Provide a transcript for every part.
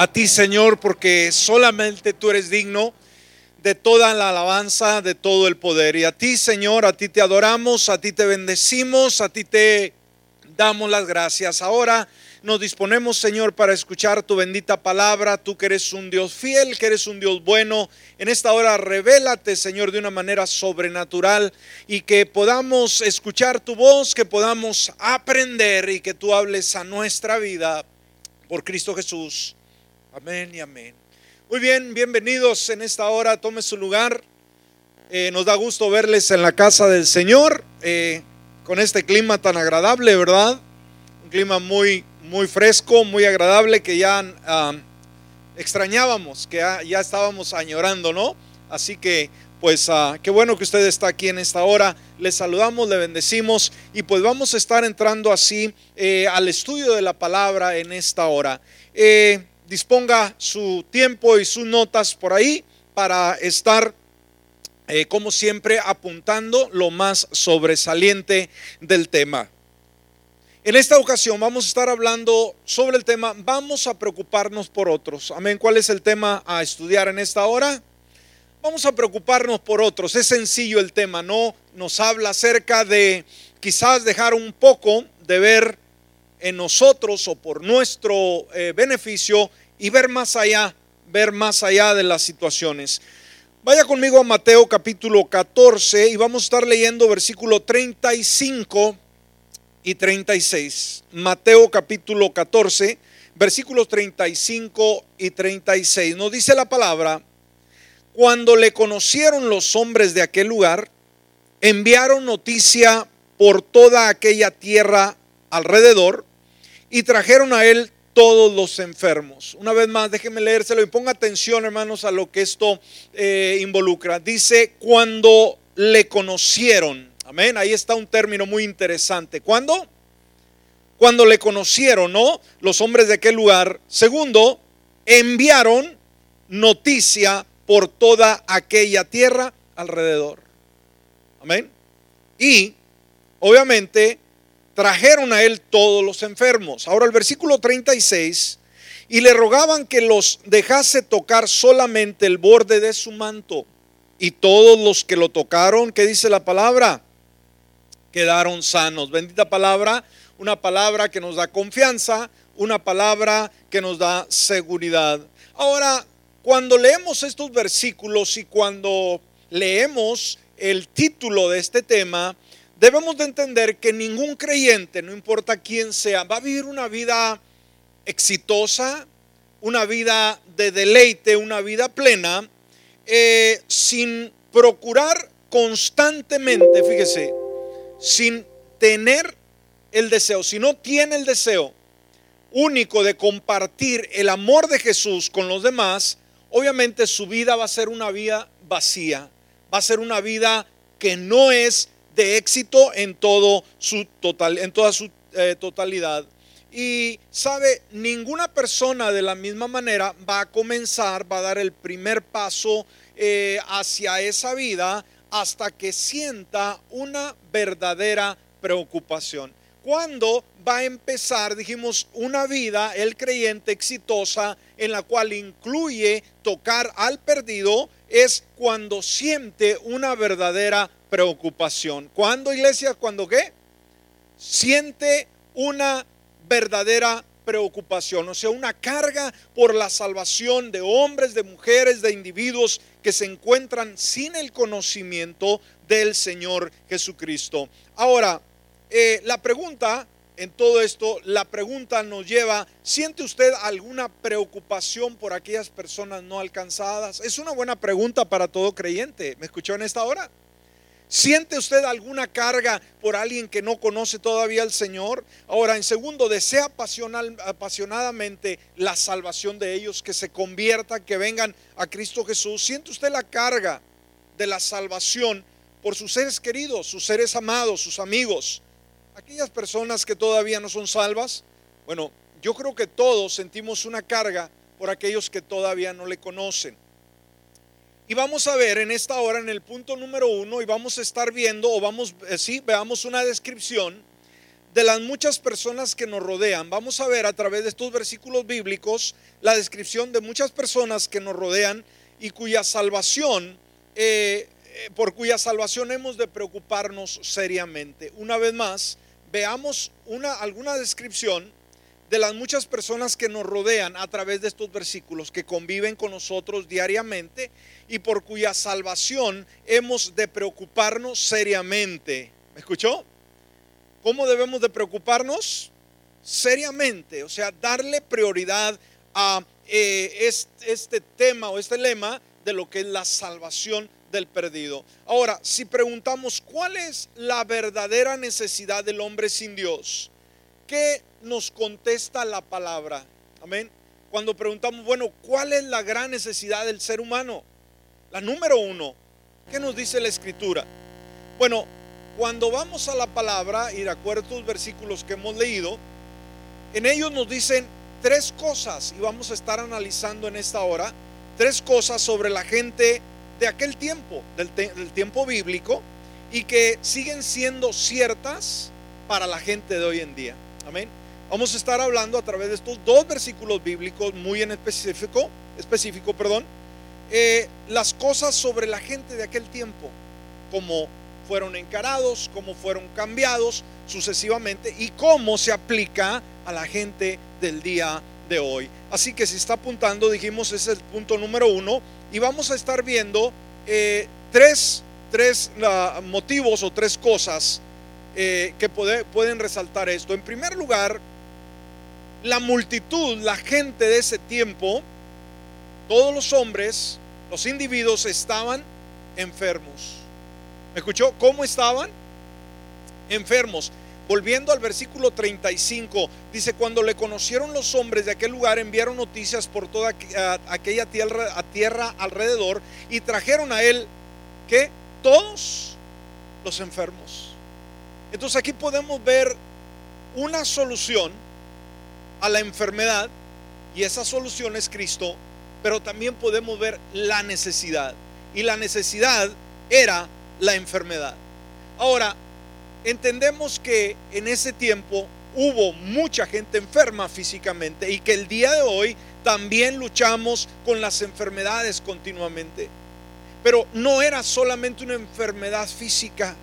a ti, Señor, porque solamente tú eres digno de toda la alabanza, de todo el poder. Y a ti, Señor, a ti te adoramos, a ti te bendecimos, a ti te damos las gracias. Ahora nos disponemos, Señor, para escuchar tu bendita palabra. Tú que eres un Dios fiel, que eres un Dios bueno. En esta hora revélate, Señor, de una manera sobrenatural y que podamos escuchar tu voz, que podamos aprender y que tú hables a nuestra vida por Cristo Jesús. Amén y amén. Muy bien, bienvenidos en esta hora. Tome su lugar. Eh, nos da gusto verles en la casa del Señor, eh, con este clima tan agradable, ¿verdad? Un clima muy muy fresco, muy agradable que ya extrañábamos, que ya, estábamos añorando, ¿no? Así que pues ah, qué bueno que usted está aquí en esta hora. Le saludamos, le bendecimos y pues vamos a estar entrando así eh, al estudio de la palabra en esta hora. Eh, disponga su tiempo y sus notas por ahí para estar, eh, como siempre, apuntando lo más sobresaliente del tema. En esta ocasión vamos a estar hablando sobre el tema, vamos a preocuparnos por otros. Amén. ¿Cuál es el tema a estudiar en esta hora? Vamos a preocuparnos por otros. Es sencillo el tema, no nos habla acerca de quizás dejar un poco de ver en nosotros o por nuestro eh, beneficio y ver más allá, ver más allá de las situaciones. Vaya conmigo a Mateo capítulo 14 y vamos a estar leyendo versículo 35 y 36. Mateo capítulo 14, versículos 35 y 36. Nos dice la palabra, cuando le conocieron los hombres de aquel lugar, enviaron noticia por toda aquella tierra alrededor y trajeron a él todos los enfermos. Una vez más, déjenme leérselo y ponga atención, hermanos, a lo que esto eh, involucra. Dice, cuando le conocieron, Amén. Ahí está un término muy interesante. ¿Cuándo? Cuando le conocieron, ¿no? Los hombres de aquel lugar. Segundo, enviaron noticia por toda aquella tierra alrededor. Amén. Y, obviamente, trajeron a él todos los enfermos. Ahora el versículo 36, y le rogaban que los dejase tocar solamente el borde de su manto. Y todos los que lo tocaron, ¿qué dice la palabra? quedaron sanos. Bendita palabra, una palabra que nos da confianza, una palabra que nos da seguridad. Ahora, cuando leemos estos versículos y cuando leemos el título de este tema, debemos de entender que ningún creyente, no importa quién sea, va a vivir una vida exitosa, una vida de deleite, una vida plena, eh, sin procurar constantemente, fíjese, sin tener el deseo, si no tiene el deseo único de compartir el amor de Jesús con los demás, obviamente su vida va a ser una vida vacía, va a ser una vida que no es de éxito en todo su total, en toda su eh, totalidad. Y sabe, ninguna persona de la misma manera va a comenzar, va a dar el primer paso eh, hacia esa vida hasta que sienta una verdadera preocupación. ¿Cuándo va a empezar, dijimos, una vida, el creyente exitosa, en la cual incluye tocar al perdido? Es cuando siente una verdadera preocupación. ¿Cuándo, iglesia? ¿Cuándo qué? Siente una verdadera preocupación, o sea, una carga por la salvación de hombres, de mujeres, de individuos que se encuentran sin el conocimiento del Señor Jesucristo. Ahora, eh, la pregunta en todo esto, la pregunta nos lleva, ¿siente usted alguna preocupación por aquellas personas no alcanzadas? Es una buena pregunta para todo creyente. ¿Me escuchó en esta hora? ¿Siente usted alguna carga por alguien que no conoce todavía al Señor? Ahora, en segundo, desea apasionadamente la salvación de ellos, que se conviertan, que vengan a Cristo Jesús. ¿Siente usted la carga de la salvación por sus seres queridos, sus seres amados, sus amigos? Aquellas personas que todavía no son salvas. Bueno, yo creo que todos sentimos una carga por aquellos que todavía no le conocen. Y vamos a ver en esta hora, en el punto número uno, y vamos a estar viendo, o vamos, eh, sí, veamos una descripción de las muchas personas que nos rodean. Vamos a ver a través de estos versículos bíblicos la descripción de muchas personas que nos rodean y cuya salvación, eh, eh, por cuya salvación hemos de preocuparnos seriamente. Una vez más, veamos una, alguna descripción de las muchas personas que nos rodean a través de estos versículos, que conviven con nosotros diariamente y por cuya salvación hemos de preocuparnos seriamente. ¿Me escuchó? ¿Cómo debemos de preocuparnos? Seriamente, o sea, darle prioridad a eh, este, tema o este lema de lo que es la salvación del perdido. Ahora, si preguntamos cuál es la verdadera necesidad del hombre sin Dios, ¿qué nos contesta la palabra? Amén. Cuando preguntamos, bueno, ¿cuál es la gran necesidad del ser humano? La número uno, ¿qué nos dice la escritura? Bueno, cuando vamos a la palabra y de acuerdo a los versículos que hemos leído, en ellos nos dicen tres cosas y vamos a estar analizando en esta hora tres cosas sobre la gente de aquel tiempo, del, del tiempo bíblico y que siguen siendo ciertas para la gente de hoy en día. Amén. Vamos a estar hablando a través de estos dos versículos bíblicos muy en específico, específico, perdón, eh, las cosas sobre la gente de aquel tiempo, como fueron encarados, cómo fueron cambiados sucesivamente y cómo se aplica a la gente del día de hoy. Así que si está apuntando, dijimos, es el punto número uno y vamos a estar viendo eh, tres, tres motivos o tres cosas eh, que pueden resaltar esto. En primer lugar, la multitud, la gente de ese tiempo, todos los hombres, los individuos estaban enfermos. ¿Me escuchó? ¿Cómo estaban? Enfermos. Volviendo al versículo 35, dice, cuando le conocieron los hombres de aquel lugar, enviaron noticias por toda aquella tierra, tierra alrededor y trajeron a él, que Todos los enfermos. Entonces aquí podemos ver una solución a la enfermedad y esa solución es Cristo, pero también podemos ver la necesidad. Y la necesidad era la enfermedad. Ahora, entendemos que en ese tiempo hubo mucha gente enferma físicamente y que el día de hoy también luchamos con las enfermedades continuamente. Pero no era solamente una enfermedad física,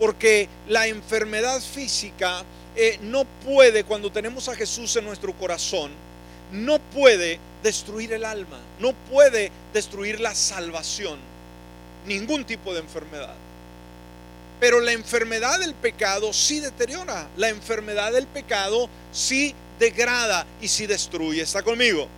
porque la enfermedad física eh, no puede, cuando tenemos a Jesús en nuestro corazón, no puede destruir el alma, no puede destruir la salvación ningún tipo de enfermedad. Pero la enfermedad del pecado sí deteriora, la enfermedad del pecado sí degrada y sí destruye. ¿Está conmigo?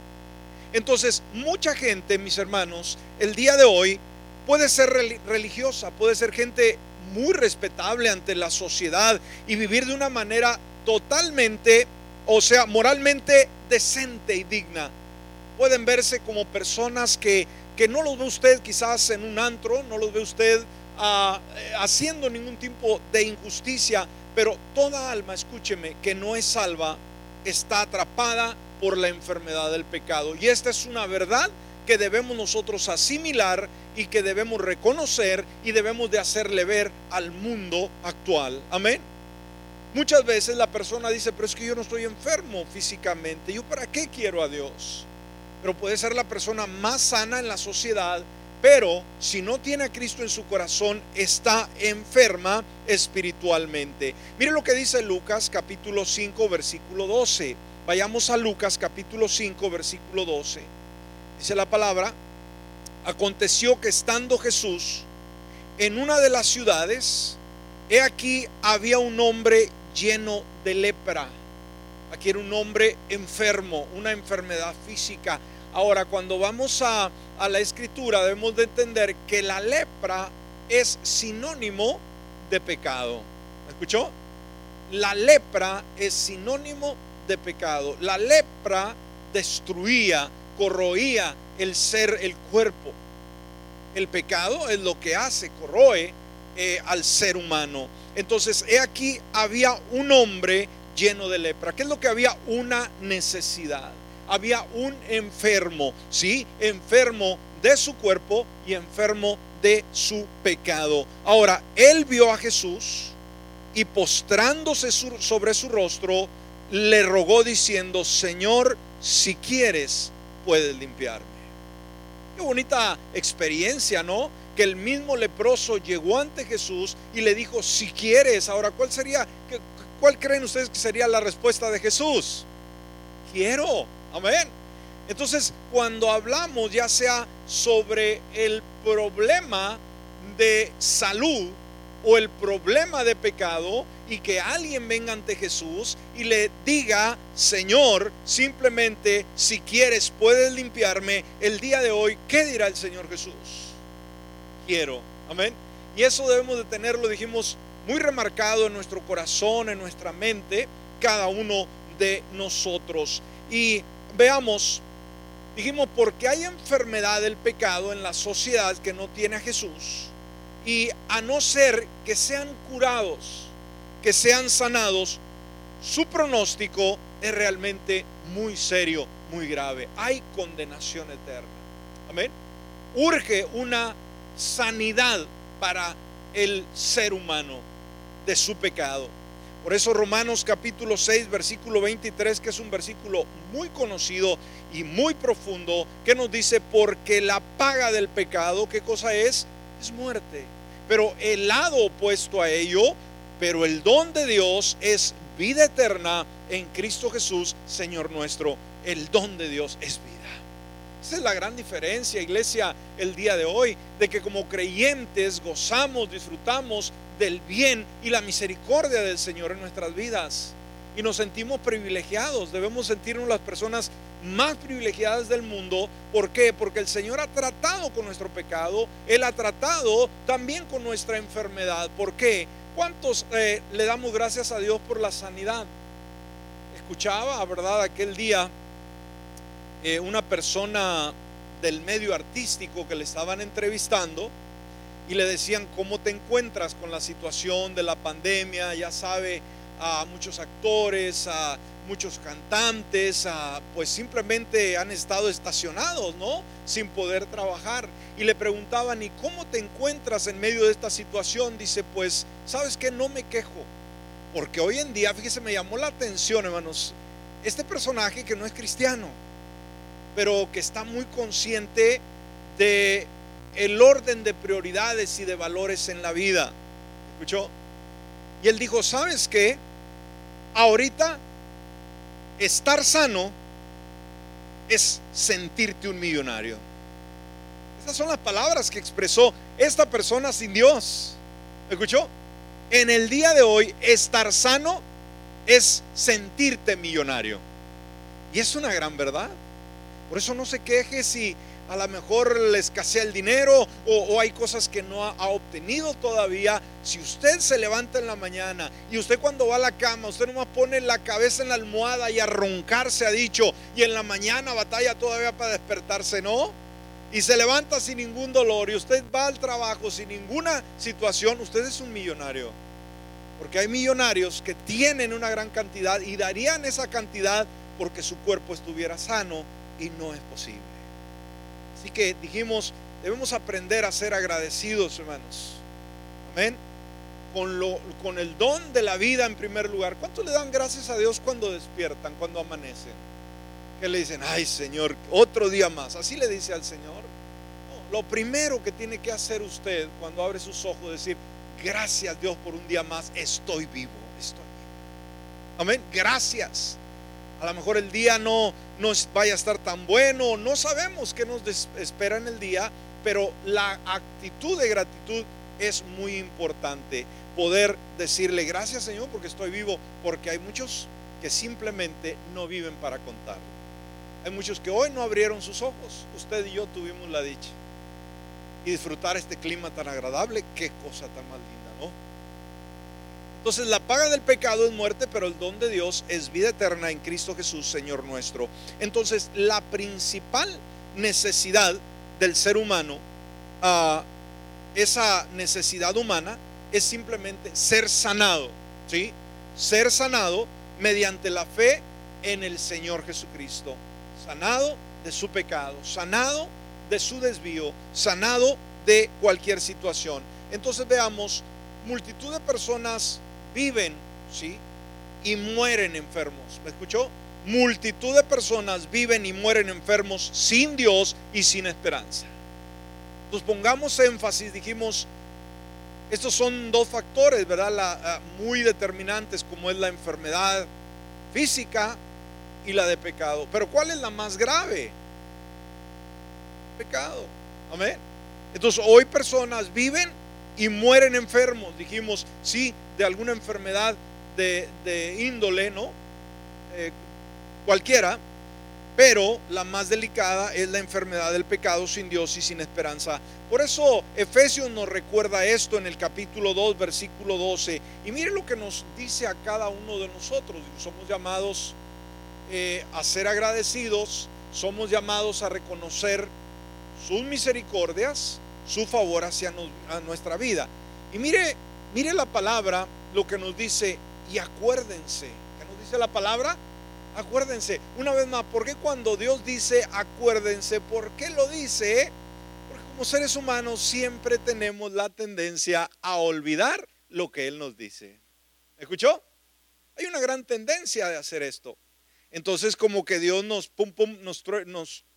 Entonces, mucha gente, mis hermanos, el día de hoy puede ser religiosa, puede ser gente muy respetable ante la sociedad y vivir de una manera totalmente, o sea, moralmente decente y digna. Pueden verse como personas que que no los ve usted quizás en un antro, no los ve usted ah, eh, haciendo ningún tipo de injusticia, pero toda alma, escúcheme, que no es salva, está atrapada por la enfermedad del pecado. Y esta es una verdad que debemos nosotros asimilar y que debemos reconocer y debemos de hacerle ver al mundo actual. Amén. Muchas veces la persona dice, pero es que yo no estoy enfermo físicamente. ¿Yo para qué quiero a Dios? pero puede ser la persona más sana en la sociedad, pero si no tiene a Cristo en su corazón, está enferma espiritualmente. Mire lo que dice Lucas capítulo 5, versículo 12. Vayamos a Lucas capítulo 5, versículo 12. Dice la palabra, aconteció que estando Jesús en una de las ciudades, he aquí había un hombre lleno de lepra. Aquí era un hombre enfermo, una enfermedad física Ahora, cuando vamos a, la escritura, debemos de entender que la lepra es sinónimo de pecado. ¿Me escuchó? La lepra es sinónimo de pecado. La lepra destruía, corroía el ser, el cuerpo. El pecado es lo que hace, corroe eh, al ser humano. Entonces, he aquí, había un hombre lleno de lepra. ¿Qué es lo que había? Una necesidad había un enfermo, ¿sí? Enfermo de su cuerpo y enfermo de su pecado. Ahora, él vio a Jesús y postrándose sobre su rostro, le rogó diciendo, Señor, si quieres, puedes limpiarme. Qué bonita experiencia, ¿no? Que el mismo leproso llegó ante Jesús y le dijo, si quieres, ahora, ¿cuál sería, cuál creen ustedes que sería la respuesta de Jesús? Quiero, amén. Entonces, cuando hablamos ya sea sobre el problema de salud o el problema de pecado y que alguien venga ante Jesús y le diga, Señor, simplemente si quieres puedes limpiarme el día de hoy, ¿qué dirá el Señor Jesús? Quiero, amén. Y eso debemos de tenerlo, dijimos, muy remarcado en nuestro corazón, en nuestra mente, cada uno de nosotros. Y veamos, dijimos, porque hay enfermedad del pecado en la sociedad que no tiene a Jesús y a no ser que sean curados, que sean sanados, su pronóstico es realmente muy serio, muy grave. Hay condenación eterna. Amén. Urge una sanidad para el ser humano de su pecado. Por eso Romanos capítulo 6, versículo 23, que es un versículo muy conocido y muy profundo, que nos dice, porque la paga del pecado, ¿qué cosa es? Es muerte. Pero el lado opuesto a ello, pero el don de Dios es vida eterna en Cristo Jesús, Señor nuestro. El don de Dios es vida. Esa es la gran diferencia, iglesia, el día de hoy, de que como creyentes gozamos, disfrutamos del bien y la misericordia del Señor en nuestras vidas. Y nos sentimos privilegiados, debemos sentirnos las personas más privilegiadas del mundo. ¿Por qué? Porque el Señor ha tratado con nuestro pecado, Él ha tratado también con nuestra enfermedad. ¿Por qué? ¿Cuántos eh, le damos gracias a Dios por la sanidad? Escuchaba, ¿verdad? Aquel día eh, una persona del medio artístico que le estaban entrevistando y le decían cómo te encuentras con la situación de la pandemia, ya sabe, a muchos actores, a muchos cantantes, pues simplemente han estado estacionados, ¿no? Sin poder trabajar. Y le preguntaban, ¿y cómo te encuentras en medio de esta situación? Dice, pues, ¿sabes qué? No me quejo. Porque hoy en día, fíjese, me llamó la atención, hermanos, este personaje que no es cristiano, pero que está muy consciente de el orden de prioridades y de valores en la vida. ¿Escuchó? Y él dijo, ¿sabes qué? Ahorita estar sano es sentirte un millonario. Esas son las palabras que expresó esta persona sin Dios. ¿Escuchó? En el día de hoy, estar sano es sentirte millonario. Y es una gran verdad. Por eso no se queje si a lo mejor le escasea el dinero o, hay cosas que no ha, obtenido todavía. Si usted se levanta en la mañana y usted cuando va a la cama, usted nomás pone la cabeza en la almohada y a roncar se ha dicho, y en la mañana batalla todavía para despertarse, ¿no? Y se levanta sin ningún dolor y usted va al trabajo sin ninguna situación, usted es un millonario. Porque hay millonarios que tienen una gran cantidad y darían esa cantidad porque su cuerpo estuviera sano y no es posible. Así que dijimos, debemos aprender a ser agradecidos, hermanos. Amén. Con, lo, con el don de la vida en primer lugar. ¿Cuánto le dan gracias a Dios cuando despiertan, cuando amanecen? Que le dicen, ay Señor, otro día más. Así le dice al Señor. lo primero que tiene que hacer usted cuando abre sus ojos, es decir, gracias Dios por un día más, estoy vivo, estoy vivo. Amén, gracias. A lo mejor el día no, no vaya a estar tan bueno, no sabemos qué nos espera en el día, pero la actitud de gratitud es muy importante. Poder decirle gracias Señor porque estoy vivo, porque hay muchos que simplemente no viven para contar. Hay muchos que hoy no abrieron sus ojos. Usted y yo tuvimos la dicha. Y disfrutar este clima tan agradable, qué cosa tan ¿no? Entonces la paga del pecado es muerte, pero el don de Dios es vida eterna en Cristo Jesús, Señor nuestro. Entonces la principal necesidad del ser humano, ah, esa necesidad humana, es simplemente ser sanado, ¿sí? Ser sanado mediante la fe en el Señor Jesucristo. Sanado de su pecado, sanado de su desvío, sanado de cualquier situación. Entonces veamos multitud de personas viven, ¿sí? Y mueren enfermos. ¿Me escuchó? Multitud de personas viven y mueren enfermos sin Dios y sin esperanza. Entonces pongamos énfasis, dijimos, estos son dos factores, ¿verdad? La, muy determinantes como es la enfermedad física y la de pecado. Pero ¿cuál es la más grave? Pecado. Amén. Entonces hoy personas viven y mueren enfermos. Dijimos, sí, de alguna enfermedad de, índole, ¿no? Eh, cualquiera, pero la más delicada es la enfermedad del pecado sin Dios y sin esperanza. Por eso Efesios nos recuerda esto en el capítulo 2, versículo 12. Y mire lo que nos dice a cada uno de nosotros. Somos llamados eh, a ser agradecidos, somos llamados a reconocer sus misericordias, su favor hacia nuestra vida. Y mire, mire la palabra, lo que nos dice, y acuérdense. ¿Qué nos dice la palabra? Acuérdense, una vez más, ¿por qué cuando Dios dice acuérdense? ¿Por qué lo dice? Porque como seres humanos siempre tenemos la tendencia a olvidar lo que Él nos dice. ¿Escuchó? Hay una gran tendencia de hacer esto. Entonces como que Dios nos, pum, pum, nos,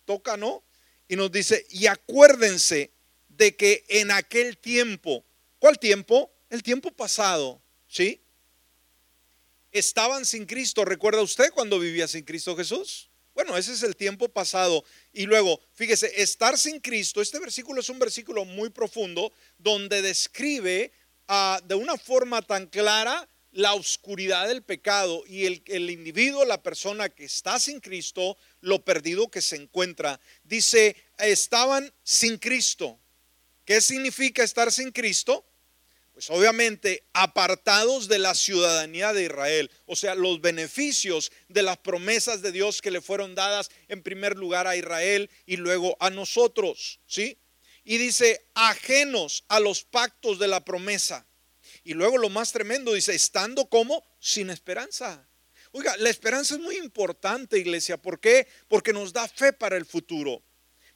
toca, ¿no? Y nos dice, y acuérdense de que en aquel tiempo, ¿cuál tiempo? El tiempo pasado, ¿sí? estaban sin Cristo. ¿Recuerda usted cuando vivía sin Cristo Jesús? Bueno, ese es el tiempo pasado. Y luego, fíjese, estar sin Cristo, este versículo es un versículo muy profundo donde describe ah, de una forma tan clara la oscuridad del pecado y el, el individuo, la persona que está sin Cristo, lo perdido que se encuentra. Dice, estaban sin Cristo. ¿Qué significa estar sin Cristo? Pues obviamente apartados de la ciudadanía de Israel, o sea, los beneficios de las promesas de Dios que le fueron dadas en primer lugar a Israel y luego a nosotros, ¿sí? Y dice, ajenos a los pactos de la promesa. Y luego lo más tremendo dice, estando como sin esperanza. Oiga, la esperanza es muy importante, iglesia. ¿Por qué? Porque nos da fe para el futuro.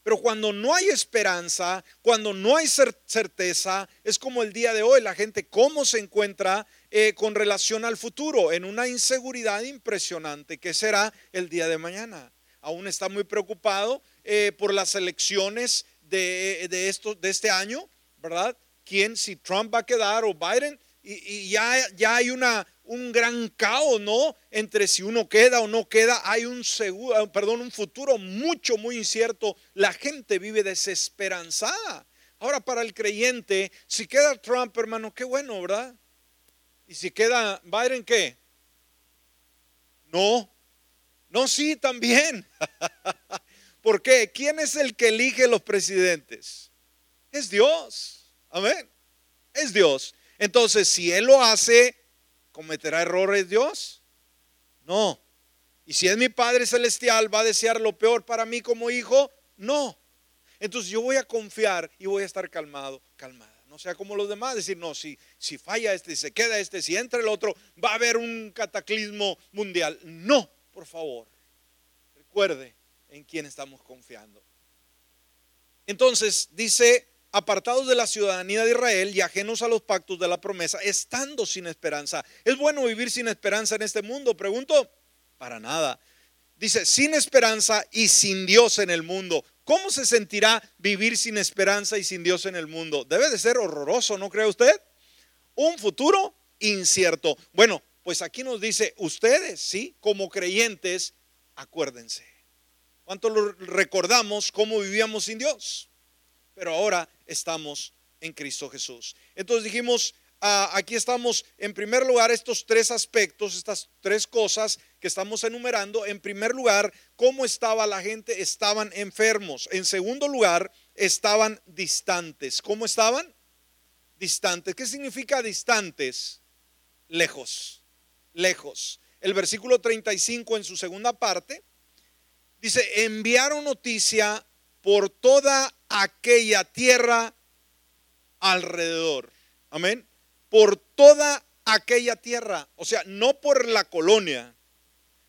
Pero cuando no hay esperanza, cuando no hay certeza, es como el día de hoy, la gente cómo se encuentra eh, con relación al futuro, en una inseguridad impresionante. ¿Qué será el día de mañana? Aún está muy preocupado eh, por las elecciones de, de, de este año, ¿verdad? ¿Quién, si Trump va a quedar o Biden? Y, ya, ya hay una, un gran caos, ¿no? Entre si uno queda o no queda, hay un seguro, perdón, un futuro mucho, muy incierto. La gente vive desesperanzada. Ahora, para el creyente, si queda Trump, hermano, qué bueno, ¿verdad? Y si queda Biden, ¿qué? No. No, sí, también. ¿Por qué? ¿Quién es el que elige los presidentes? Es Dios. Amén. Es Dios. Entonces, si Él lo hace, ¿Cometerá errores Dios? No. ¿Y si es mi Padre Celestial, va a desear lo peor para mí como hijo? No. Entonces yo voy a confiar y voy a estar calmado, calmada. No sea como los demás, decir, no, si, si falla este, se queda este, si entra el otro, va a haber un cataclismo mundial. No, por favor. Recuerde en quién estamos confiando. Entonces dice apartados de la ciudadanía de Israel y ajenos a los pactos de la promesa, estando sin esperanza. ¿Es bueno vivir sin esperanza en este mundo? Pregunto, para nada. Dice, sin esperanza y sin Dios en el mundo. ¿Cómo se sentirá vivir sin esperanza y sin Dios en el mundo? Debe de ser horroroso, ¿no cree usted? Un futuro incierto. Bueno, pues aquí nos dice, ustedes, ¿sí? Como creyentes, acuérdense. ¿Cuánto lo recordamos cómo vivíamos sin Dios? Pero ahora estamos en Cristo Jesús. Entonces dijimos, ah, aquí estamos en primer lugar estos tres aspectos, estas tres cosas que estamos enumerando. En primer lugar, cómo estaba la gente, estaban enfermos. En segundo lugar, estaban distantes. ¿Cómo estaban? Distantes. ¿Qué significa distantes? Lejos, lejos. El versículo 35 en su segunda parte dice, enviaron noticia por toda aquella tierra alrededor. Amén. Por toda aquella tierra. O sea, no por la colonia,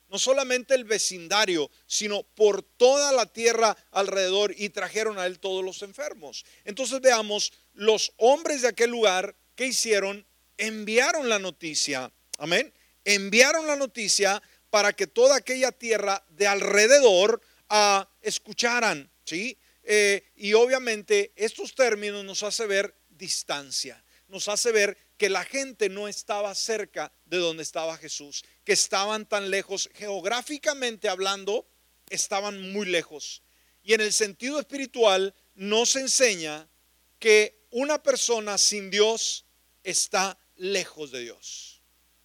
no solamente el vecindario, sino por toda la tierra alrededor y trajeron a él todos los enfermos. Entonces veamos, los hombres de aquel lugar, ¿qué hicieron? enviaron la noticia, amén, enviaron la noticia para que toda aquella tierra de alrededor uh, escucharan, ¿sí? Eh, y obviamente estos términos nos hace ver distancia, nos hace ver que la gente no estaba cerca de donde estaba Jesús, que estaban tan lejos, geográficamente hablando, estaban muy lejos. Y en el sentido espiritual nos enseña que una persona sin Dios está lejos de Dios.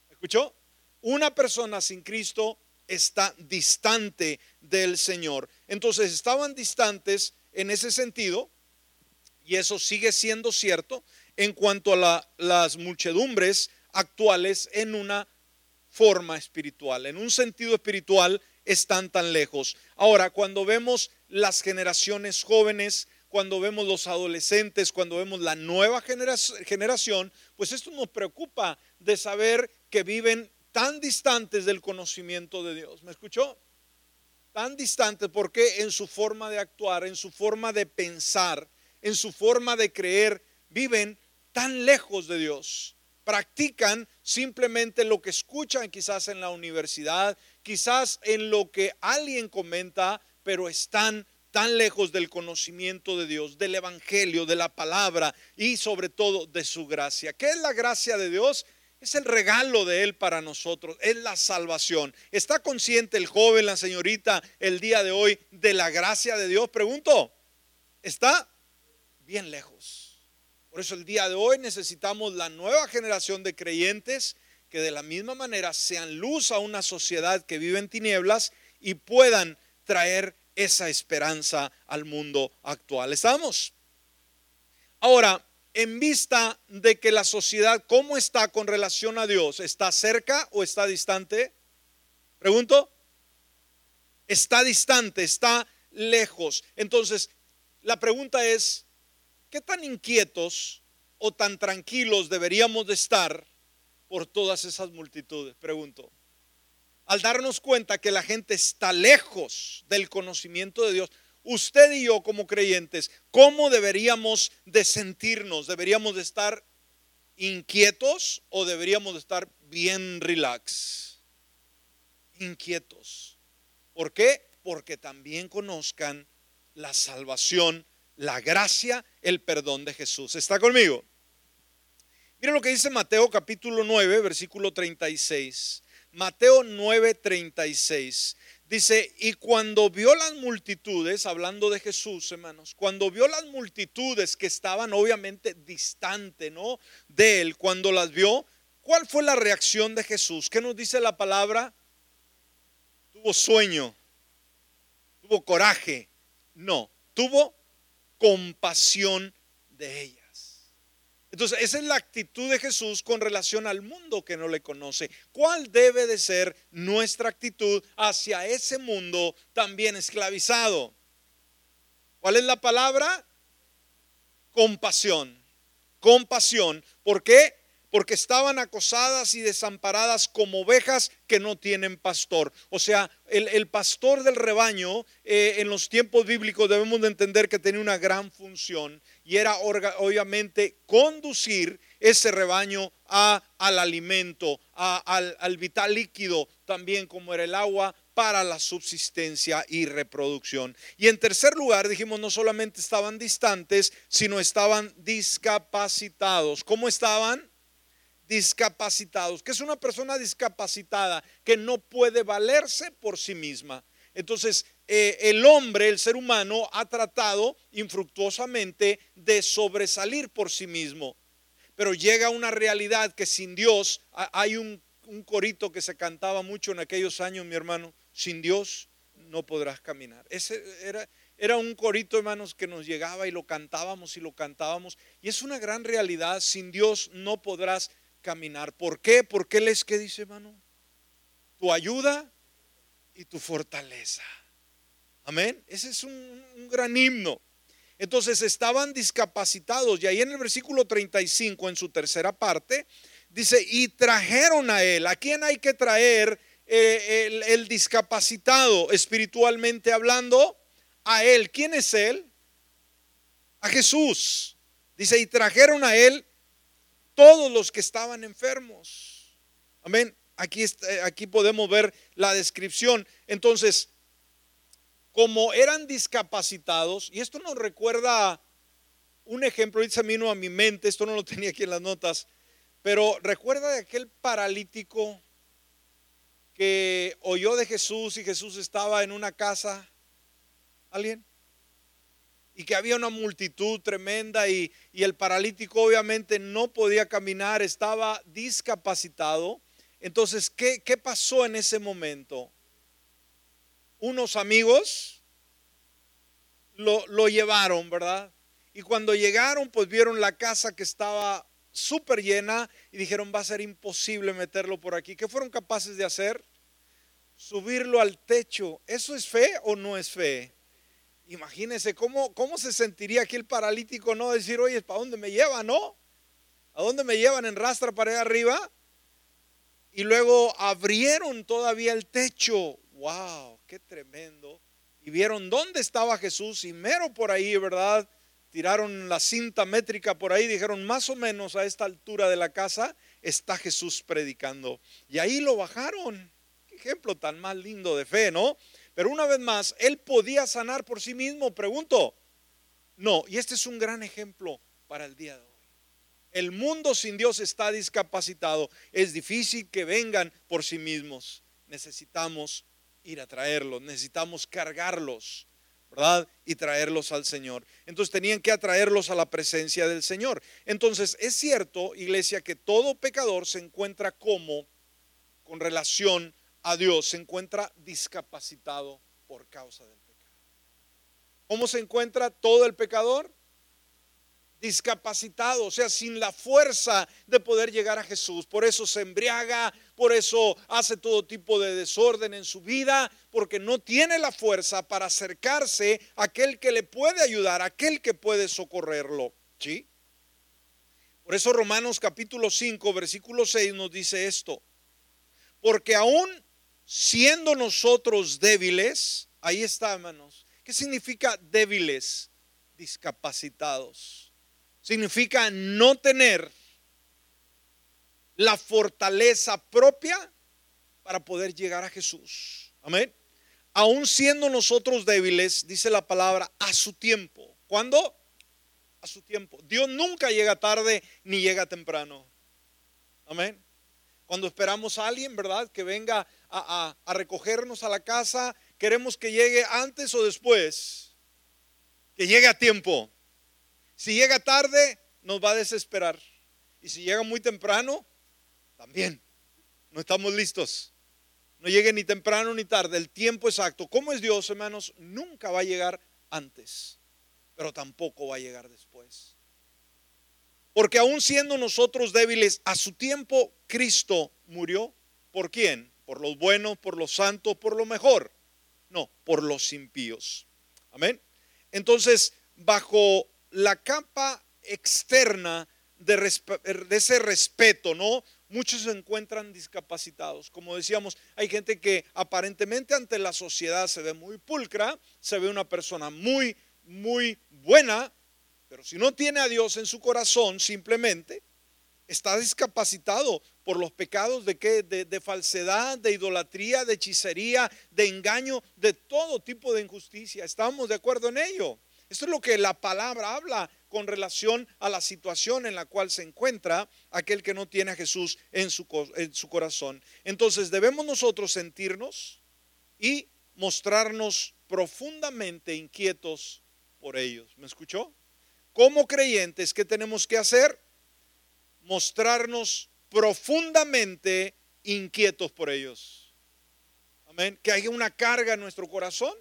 ¿Escuchó? Una persona sin Cristo está distante del Señor. Entonces estaban distantes en ese sentido, y eso sigue siendo cierto en cuanto a las muchedumbres actuales en una forma espiritual, en un sentido espiritual están tan lejos. Ahora, cuando vemos las generaciones jóvenes, cuando vemos los adolescentes, cuando vemos la nueva generación, pues esto nos preocupa de saber que viven tan distantes del conocimiento de Dios. ¿Me escuchó? Tan distantes porque en su forma de actuar, en su forma de pensar, en su forma de creer, viven tan lejos de Dios. Practican simplemente lo que escuchan quizás en la universidad, quizás en lo que alguien comenta, pero están tan lejos del conocimiento de Dios, del Evangelio, de la palabra y sobre todo de su gracia. ¿Qué es la gracia de Dios? Es el regalo de Él para nosotros, es la salvación. ¿Está consciente el joven, la señorita, el día de hoy de la gracia de Dios? Pregunto, ¿está bien lejos? Por eso el día de hoy necesitamos la nueva generación de creyentes que de la misma manera sean luz a una sociedad que vive en tinieblas y puedan traer esa esperanza al mundo actual. ¿Estamos? Ahora, en vista de que la sociedad, ¿cómo está con relación a Dios? ¿Está cerca o está distante? Pregunto. Está distante, está lejos. Entonces, la pregunta es, ¿qué tan inquietos o tan tranquilos deberíamos de estar por todas esas multitudes? Pregunto. Al darnos cuenta que la gente está lejos del conocimiento de Dios, usted y yo como creyentes, ¿cómo deberíamos de sentirnos? ¿Deberíamos de estar inquietos o deberíamos de estar bien relax? Inquietos. ¿Por qué? Porque también conozcan la salvación, la gracia, el perdón de Jesús. ¿Está conmigo? Mira lo que dice Mateo capítulo 9, versículo 36. Mateo 9, 36. Dice, y cuando vio las multitudes, hablando de Jesús, hermanos, cuando vio las multitudes que estaban obviamente distante, ¿no? De él, cuando las vio, ¿cuál fue la reacción de Jesús? ¿Qué nos dice la palabra? Tuvo sueño, tuvo coraje, no, tuvo compasión de ella. Entonces, esa es la actitud de Jesús con relación al mundo que no le conoce. ¿Cuál debe de ser nuestra actitud hacia ese mundo también esclavizado? ¿Cuál es la palabra? Compasión. Compasión. ¿Por qué? porque estaban acosadas y desamparadas como ovejas que no tienen pastor. O sea, el, pastor del rebaño eh, en los tiempos bíblicos debemos de entender que tenía una gran función y era obviamente conducir ese rebaño al alimento, al, al vital líquido, también como era el agua, para la subsistencia y reproducción. Y en tercer lugar, dijimos, no solamente estaban distantes, sino estaban discapacitados. ¿Cómo estaban? discapacitados, que es una persona discapacitada que no puede valerse por sí misma. Entonces, eh, el hombre, el ser humano, ha tratado infructuosamente de sobresalir por sí mismo. Pero llega una realidad que sin Dios, hay un, corito que se cantaba mucho en aquellos años, mi hermano, sin Dios no podrás caminar. Ese era, era un corito, hermanos, que nos llegaba y lo cantábamos y lo cantábamos. Y es una gran realidad, sin Dios no podrás caminar. ¿Por qué? Porque Él es que dice, hermano, tu ayuda y tu fortaleza. Amén. Ese es un, gran himno. Entonces estaban discapacitados y ahí en el versículo 35, en su tercera parte, dice, y trajeron a Él. ¿A quién hay que traer eh, el, el discapacitado espiritualmente hablando? A Él. ¿Quién es Él? A Jesús. Dice, y trajeron a Él todos los que estaban enfermos. Amén. Aquí, aquí podemos ver la descripción. Entonces, como eran discapacitados, y esto nos recuerda un ejemplo, dice vino a mi mente, esto no lo tenía aquí en las notas, pero recuerda de aquel paralítico que oyó de Jesús y Jesús estaba en una casa. ¿Alguien? Y que había una multitud tremenda y, y el paralítico obviamente no podía caminar, estaba discapacitado. Entonces, ¿qué, qué pasó en ese momento? Unos amigos lo, lo llevaron, ¿verdad? Y cuando llegaron, pues vieron la casa que estaba súper llena y dijeron, va a ser imposible meterlo por aquí. ¿Qué fueron capaces de hacer? Subirlo al techo. ¿Eso es fe o no es fe? Imagínense cómo, cómo se sentiría aquí el paralítico, ¿no? Decir, oye, ¿para dónde me llevan, no? ¿A dónde me llevan en rastra para allá arriba? Y luego abrieron todavía el techo. ¡Wow! ¡Qué tremendo! Y vieron dónde estaba Jesús y mero por ahí, ¿verdad? Tiraron la cinta métrica por ahí, dijeron más o menos a esta altura de la casa está Jesús predicando. Y ahí lo bajaron. Qué ejemplo tan más lindo de fe, ¿no? Pero una vez más, él podía sanar por sí mismo, pregunto. No, y este es un gran ejemplo para el día de hoy. El mundo sin Dios está discapacitado. Es difícil que vengan por sí mismos. Necesitamos ir a traerlos, necesitamos cargarlos, ¿verdad? Y traerlos al Señor. Entonces tenían que atraerlos a la presencia del Señor. Entonces es cierto, iglesia, que todo pecador se encuentra como con relación a Dios, se encuentra discapacitado por causa del pecado. ¿Cómo se encuentra todo el pecador? discapacitado, o sea, sin la fuerza de poder llegar a Jesús. Por eso se embriaga, por eso hace todo tipo de desorden en su vida, porque no tiene la fuerza para acercarse a aquel que le puede ayudar, aquel que puede socorrerlo. ¿Sí? Por eso Romanos capítulo 5, versículo 6 nos dice esto. Porque aún siendo nosotros débiles, ahí está, hermanos. ¿Qué significa débiles? Discapacitados significa no tener la fortaleza propia para poder llegar a Jesús. Amén. Aún siendo nosotros débiles, dice la palabra, a su tiempo. ¿Cuándo? A su tiempo. Dios nunca llega tarde ni llega temprano. Amén. Cuando esperamos a alguien, ¿verdad? Que venga a, a recogernos a la casa, queremos que llegue antes o después. Que llegue a tiempo. Si llega tarde, nos va a desesperar. Y si llega muy temprano, también. No estamos listos. No llegue ni temprano ni tarde, el tiempo exacto. ¿Cómo es Dios, hermanos? Nunca va a llegar antes, pero tampoco va a llegar después. Porque aún siendo nosotros débiles, a su tiempo Cristo murió. ¿Por quién? ¿Por los buenos, por los santos, por lo mejor? No, por los impíos. Amén. Entonces, bajo la capa externa de, ese respeto, ¿no? Muchos se encuentran discapacitados. Como decíamos, hay gente que aparentemente ante la sociedad se ve muy pulcra, se ve una persona muy, muy buena, pero si no tiene a Dios en su corazón, simplemente está discapacitado por los pecados de, qué? de, de falsedad, de idolatría, de hechicería, de engaño, de todo tipo de injusticia. ¿Estamos de acuerdo en ello? Esto es lo que la palabra habla con relación a la situación en la cual se encuentra aquel que no tiene a Jesús en su, en su corazón. Entonces debemos nosotros sentirnos y mostrarnos profundamente inquietos por ellos. ¿Me escuchó? Como creyentes, ¿qué tenemos que hacer? Mostrarnos profundamente inquietos por ellos. Amén. Que haya una carga en nuestro corazón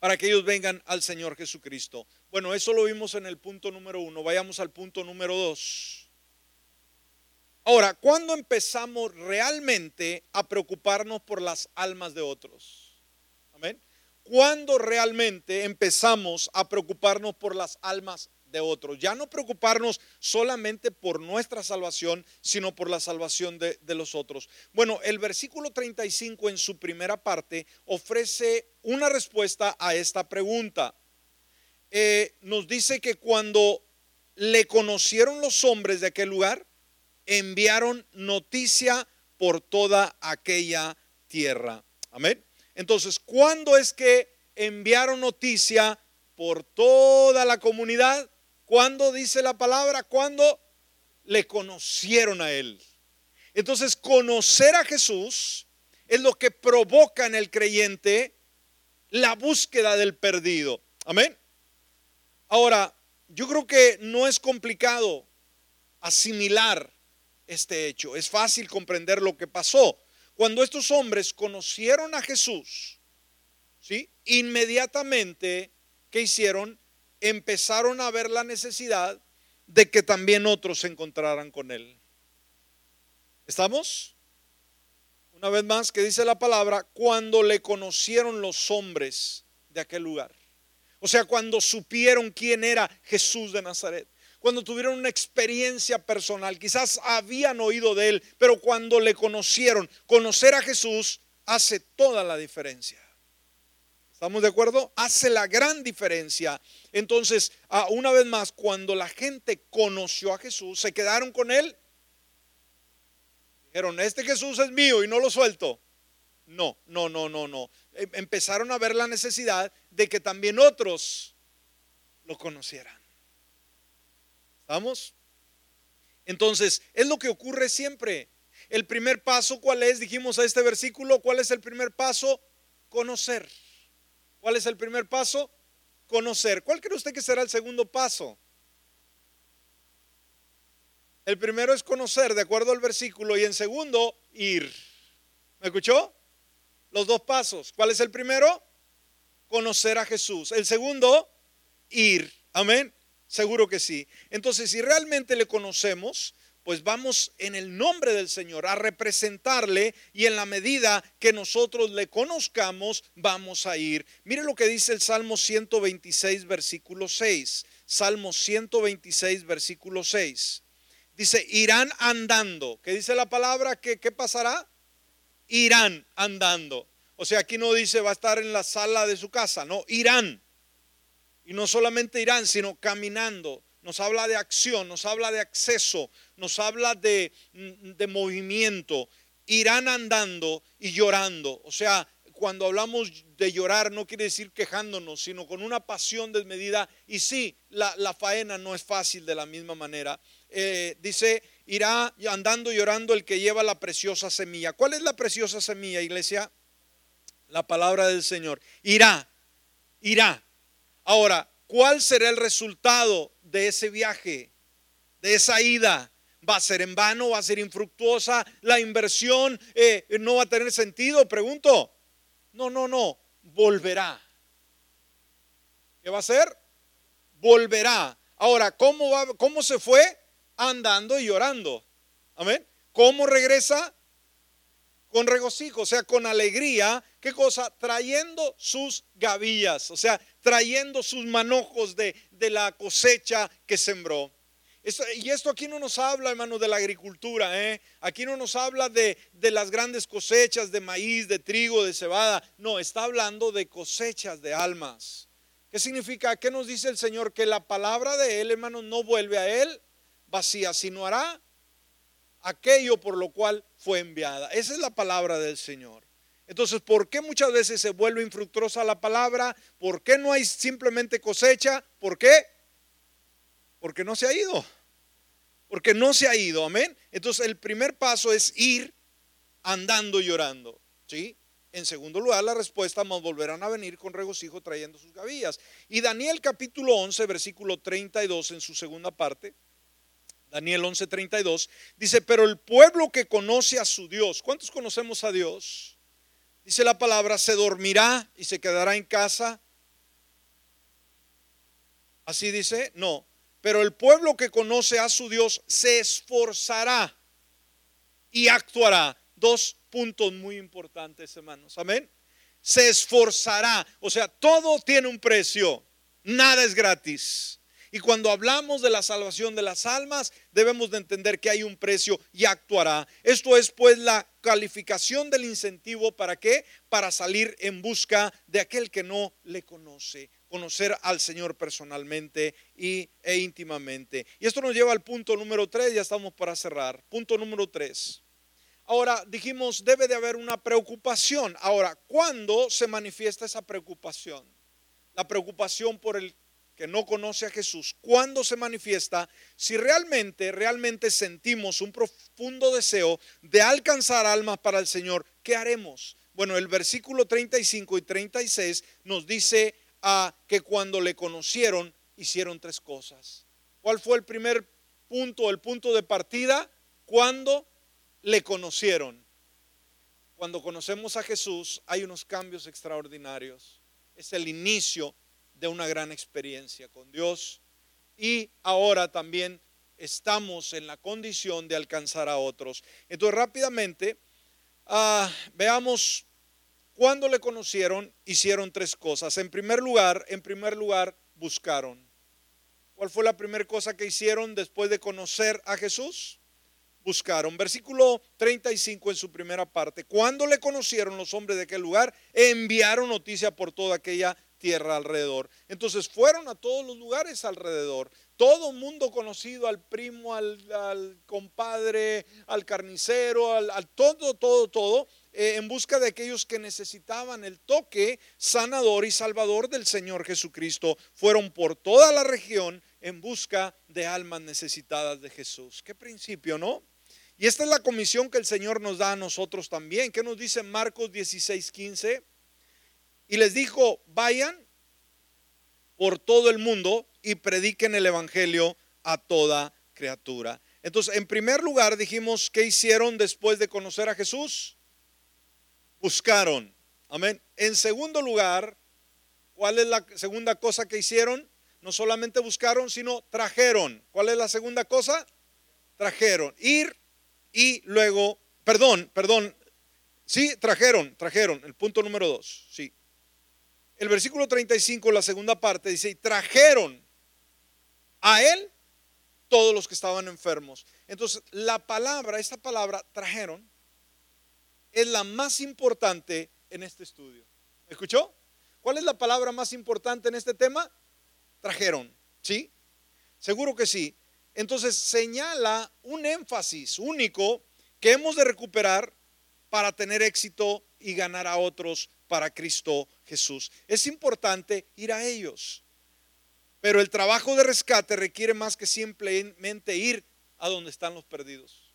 para que ellos vengan al Señor Jesucristo. Bueno, eso lo vimos en el punto número uno. Vayamos al punto número dos. Ahora, ¿cuándo empezamos realmente a preocuparnos por las almas de otros? Amén. ¿Cuándo realmente empezamos a preocuparnos por las almas de otros. Ya no preocuparnos solamente por nuestra salvación, sino por la salvación de, los otros. Bueno, el versículo 35 en su primera parte ofrece una respuesta a esta pregunta. Eh, nos dice que cuando le conocieron los hombres de aquel lugar, enviaron noticia por toda aquella tierra. Amén. Entonces, ¿cuándo es que enviaron noticia por toda la comunidad? ¿Cuándo dice la palabra? ¿Cuándo le conocieron a él? Entonces, conocer a Jesús es lo que provoca en el creyente la búsqueda del perdido. Amén. Ahora, yo creo que no es complicado asimilar este hecho. Es fácil comprender lo que pasó. Cuando estos hombres conocieron a Jesús, ¿sí? Inmediatamente, ¿qué hicieron? Empezaron a ver la necesidad de que también otros se encontraran con él. ¿Estamos? Una vez más, que dice la palabra, cuando le conocieron los hombres de aquel lugar. O sea, cuando supieron quién era Jesús de Nazaret. Cuando tuvieron una experiencia personal, quizás habían oído de él, pero cuando le conocieron, conocer a Jesús hace toda la diferencia. ¿Estamos de acuerdo? Hace la gran diferencia. Entonces, una vez más, cuando la gente conoció a Jesús, se quedaron con él Dijeron, este Jesús es mío y no lo suelto. No, no, no, no, no. Em, empezaron a ver la necesidad de que también otros lo conocieran. ¿Estamos? Entonces, es lo que ocurre siempre. El primer paso, ¿cuál es? Dijimos a este versículo, ¿cuál es el primer paso? Conocer. ¿Cuál es el primer paso? Conocer. ¿Cuál cree usted que será el segundo paso? El primero es conocer, de acuerdo al versículo, y en segundo, ir. ¿Me escuchó? Los dos pasos. ¿Cuál es el primero? Conocer a Jesús. El segundo, ir. Amén. Seguro que sí. Entonces, si realmente le conocemos, pues vamos en el nombre del Señor a representarle y en la medida que nosotros le conozcamos, vamos a ir. Mire lo que dice el Salmo 126, versículo 6. Salmo 126, versículo 6. Dice, irán andando. ¿Qué dice la palabra? ¿Qué, ¿Qué pasará? Irán andando. O sea, aquí no dice va a estar en la sala de su casa, no, irán. Y no solamente irán, sino caminando. Nos habla de acción, nos habla de acceso, nos habla de, de movimiento. Irán andando y llorando. O sea, cuando hablamos de llorar no quiere decir quejándonos, sino con una pasión desmedida. Y sí, la, faena no es fácil de la misma manera. Eh, dice, irá andando llorando el que lleva la preciosa semilla. ¿Cuál es la preciosa semilla, iglesia? La palabra del Señor. Irá, irá. Ahora, ¿cuál será el resultado de ese viaje, de esa ida? ¿Va a ser en vano? ¿Va a ser infructuosa? ¿La inversión eh, no va a tener sentido? Pregunto. No, no, no. Volverá. ¿Qué va a ser? Volverá. Ahora, ¿cómo, va, cómo se fue? andando y llorando. Amén. ¿Cómo regresa? Con regocijo, o sea, con alegría. ¿Qué cosa? Trayendo sus gavillas, o sea, trayendo sus manojos de, de la cosecha que sembró. Y esto aquí no nos habla, hermano, de la agricultura. ¿eh? Aquí no nos habla de, de, las grandes cosechas de maíz, de trigo, de cebada. No, está hablando de cosechas de almas. ¿Qué significa? ¿Qué nos dice el Señor? Que la palabra de Él, hermano, no vuelve a Él vacía, sino hará aquello por lo cual fue enviada. Esa es la palabra del Señor. Entonces, ¿por qué muchas veces se vuelve infructuosa la palabra? ¿Por qué no hay simplemente cosecha? ¿Por qué? Porque no se ha ido. Porque no se ha ido, amén. Entonces, el primer paso es ir andando y llorando, ¿sí? En segundo lugar, la respuesta más volverán a venir con regocijo trayendo sus gavillas. Y Daniel capítulo 11, versículo 32 en su segunda parte, Daniel 11:32, dice, pero el pueblo que conoce a su Dios, ¿cuántos conocemos a Dios? Dice la palabra, se dormirá y se quedará en casa. Así dice, no, pero el pueblo que conoce a su Dios se esforzará y actuará. Dos puntos muy importantes, hermanos. Amén. Se esforzará. O sea, todo tiene un precio. Nada es gratis. Y cuando hablamos de la salvación de las almas, debemos de entender que hay un precio y actuará. Esto es pues la calificación del incentivo para qué? Para salir en busca de aquel que no le conoce. Conocer al Señor personalmente y, e íntimamente. Y esto nos lleva al punto número tres, ya estamos para cerrar. Punto número tres. Ahora dijimos, debe de haber una preocupación. Ahora, ¿cuándo se manifiesta esa preocupación? La preocupación por el que no conoce a Jesús, ¿cuándo se manifiesta? Si realmente, realmente sentimos un profundo deseo de alcanzar almas para el Señor, ¿qué haremos? Bueno, el versículo 35 y 36 nos dice a que cuando le conocieron hicieron tres cosas. ¿Cuál fue el primer punto, el punto de partida? Cuando le conocieron. Cuando conocemos a Jesús hay unos cambios extraordinarios. Es el inicio de una gran experiencia con Dios y ahora también estamos en la condición de alcanzar a otros. Entonces rápidamente ah, veamos cuando le conocieron, hicieron tres cosas. En primer lugar, en primer lugar, buscaron. ¿Cuál fue la primera cosa que hicieron después de conocer a Jesús? Buscaron. Versículo 35 en su primera parte. Cuando le conocieron los hombres de aquel lugar, enviaron noticia por toda aquella tierra alrededor. Entonces fueron a todos los lugares alrededor. Todo mundo conocido, al primo, al, compadre, al carnicero, al, todo, todo, todo eh, en busca de aquellos que necesitaban el toque sanador y salvador del Señor Jesucristo. Fueron por toda la región en busca de almas necesitadas de Jesús. Qué principio, ¿no? Y esta es la comisión que el Señor nos da a nosotros también. ¿Qué nos dice Marcos 16, 15? Y les dijo, vayan por todo el mundo y prediquen el Evangelio a toda criatura. Entonces, en primer lugar, dijimos, ¿qué hicieron después de conocer a Jesús? buscaron. Amén. En segundo lugar, ¿cuál es la segunda cosa que hicieron? No solamente buscaron, sino trajeron. ¿Cuál es la segunda cosa? Trajeron. Ir y luego, perdón, perdón. Sí, trajeron, trajeron. El punto número dos. Sí. El versículo 35, la segunda parte, dice, y trajeron a él todos los que estaban enfermos. Entonces, la palabra, esta palabra, trajeron, es la más importante en este estudio. ¿Escuchó? ¿Cuál es la palabra más importante en este tema? Trajeron. ¿Sí? Seguro que sí. Entonces señala un énfasis único que hemos de recuperar para tener éxito y ganar a otros para Cristo Jesús. Es importante ir a ellos. Pero el trabajo de rescate requiere más que simplemente ir a donde están los perdidos.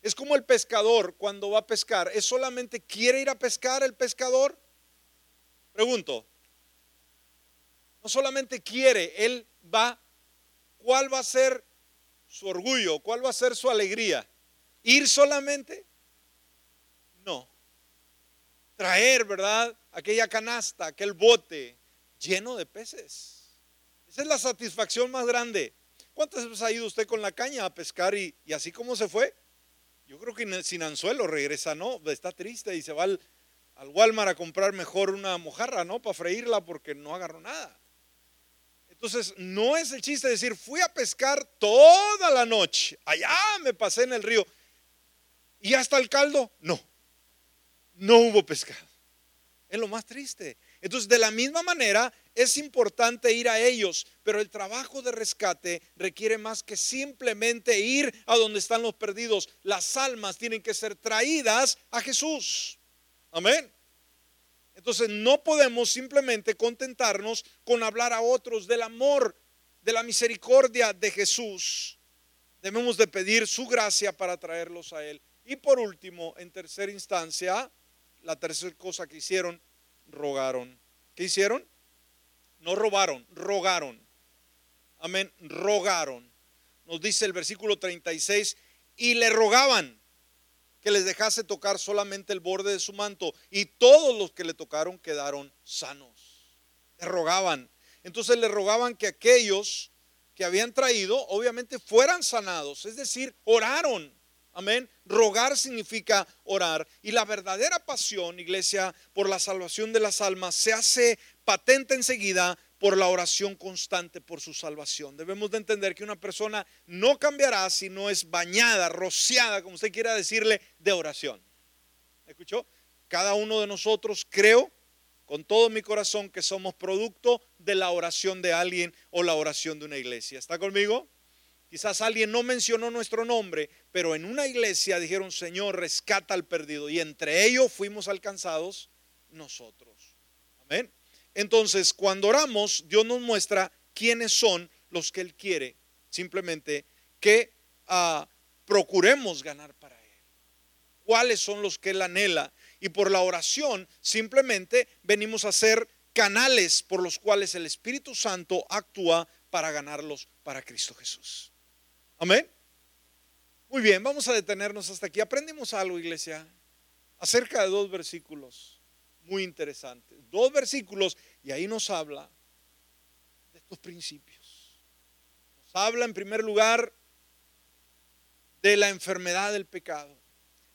Es como el pescador cuando va a pescar. ¿Es solamente quiere ir a pescar el pescador? Pregunto. No solamente quiere, él va. ¿Cuál va a ser su orgullo? ¿Cuál va a ser su alegría? ¿Ir solamente? No. Traer, ¿verdad? Aquella canasta, aquel bote lleno de peces. Esa es la satisfacción más grande. ¿Cuántas veces ha ido usted con la caña a pescar y, y así como se fue? Yo creo que sin anzuelo regresa, ¿no? Está triste y se va al, Walmart a comprar mejor una mojarra, ¿no? Para freírla porque no agarró nada. Entonces, no es el chiste decir, fui a pescar toda la noche, allá me pasé en el río y hasta el caldo, no, no hubo pescado. Es lo más triste. Entonces, de la misma manera, es importante ir a ellos, pero el trabajo de rescate requiere más que simplemente ir a donde están los perdidos. Las almas tienen que ser traídas a Jesús. Amén. Entonces, no podemos simplemente contentarnos con hablar a otros del amor, de la misericordia de Jesús. Debemos de pedir su gracia para traerlos a Él. Y por último, en tercera instancia, la tercera cosa que hicieron, rogaron. ¿Qué hicieron? No robaron, rogaron. Amén, rogaron. Nos dice el versículo 36, y le rogaban que les dejase tocar solamente el borde de su manto, y todos los que le tocaron quedaron sanos. Le rogaban. Entonces le rogaban que aquellos que habían traído, obviamente, fueran sanados, es decir, oraron. Amén. Rogar significa orar. Y la verdadera pasión, iglesia, por la salvación de las almas se hace patente enseguida por la oración constante por su salvación. Debemos de entender que una persona no cambiará si no es bañada, rociada, como usted quiera decirle, de oración. ¿Escuchó? Cada uno de nosotros, creo, con todo mi corazón que somos producto de la oración de alguien o la oración de una iglesia. ¿Está conmigo? Quizás alguien no mencionó nuestro nombre, pero en una iglesia dijeron, Señor, rescata al perdido. Y entre ellos fuimos alcanzados nosotros. Amén. Entonces, cuando oramos, Dios nos muestra quiénes son los que Él quiere. Simplemente que ah, procuremos ganar para Él. Cuáles son los que Él anhela. Y por la oración, simplemente venimos a ser canales por los cuales el Espíritu Santo actúa para ganarlos para Cristo Jesús. Amén. Muy bien, vamos a detenernos hasta aquí. Aprendimos algo, iglesia, acerca de dos versículos muy interesantes. Dos versículos y ahí nos habla de estos principios. Nos habla en primer lugar de la enfermedad del pecado,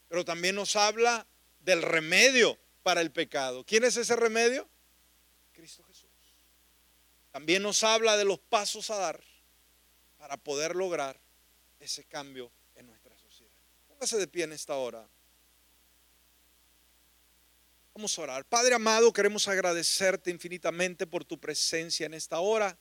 pero también nos habla del remedio para el pecado. ¿Quién es ese remedio? Cristo Jesús. También nos habla de los pasos a dar para poder lograr ese cambio en nuestra sociedad. Póngase de pie en esta hora. Vamos a orar. Padre amado, queremos agradecerte infinitamente por tu presencia en esta hora.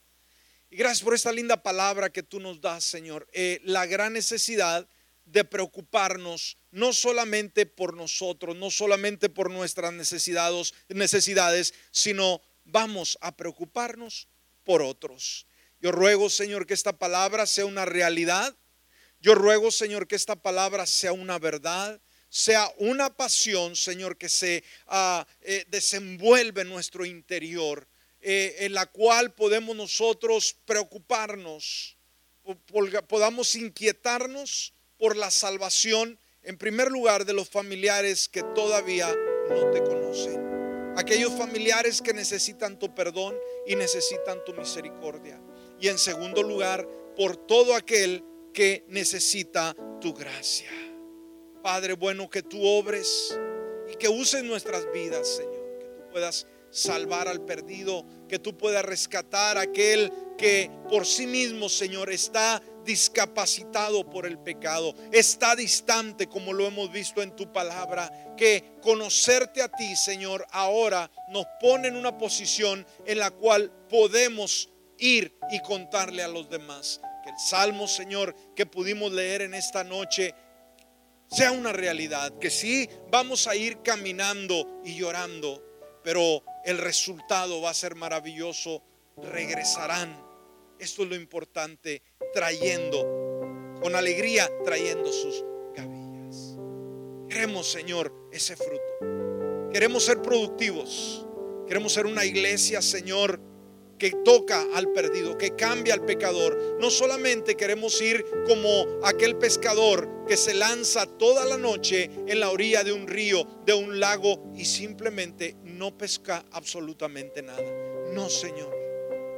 Y gracias por esta linda palabra que tú nos das, Señor. Eh, la gran necesidad de preocuparnos no solamente por nosotros, no solamente por nuestras necesidades, necesidades, sino vamos a preocuparnos por otros. Yo ruego, Señor, que esta palabra sea una realidad yo ruego, Señor, que esta palabra sea una verdad, sea una pasión, Señor, que se eh, desenvuelve en nuestro interior, eh, en la cual podemos nosotros preocuparnos, podamos inquietarnos por la salvación, en primer lugar, de los familiares que todavía no te conocen. Aquellos familiares que necesitan tu perdón y necesitan tu misericordia. Y en segundo lugar, por todo aquel que necesita tu gracia. Padre bueno, que tú obres y que uses nuestras vidas, Señor, que tú puedas salvar al perdido, que tú puedas rescatar a aquel que por sí mismo, Señor, está discapacitado por el pecado, está distante como lo hemos visto en tu palabra, que conocerte a ti, Señor, ahora nos pone en una posición en la cual podemos ir y contarle a los demás que el salmo, Señor, que pudimos leer en esta noche sea una realidad, que sí vamos a ir caminando y llorando, pero el resultado va a ser maravilloso, regresarán. Esto es lo importante, trayendo, con alegría, trayendo sus gavillas. Queremos, Señor, ese fruto. Queremos ser productivos. Queremos ser una iglesia, Señor, que toca al perdido, que cambia al pecador. No solamente queremos ir como aquel pescador que se lanza toda la noche en la orilla de un río, de un lago y simplemente no pesca absolutamente nada. No, Señor.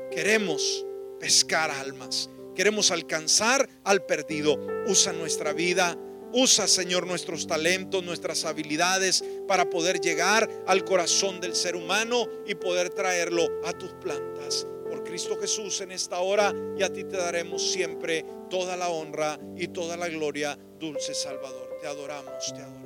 Queremos pescar almas. Queremos alcanzar al perdido. Usa nuestra vida Usa, Señor, nuestros talentos, nuestras habilidades para poder llegar al corazón del ser humano y poder traerlo a tus plantas. Por Cristo Jesús en esta hora y a ti te daremos siempre toda la honra y toda la gloria, dulce Salvador. Te adoramos, te adoramos.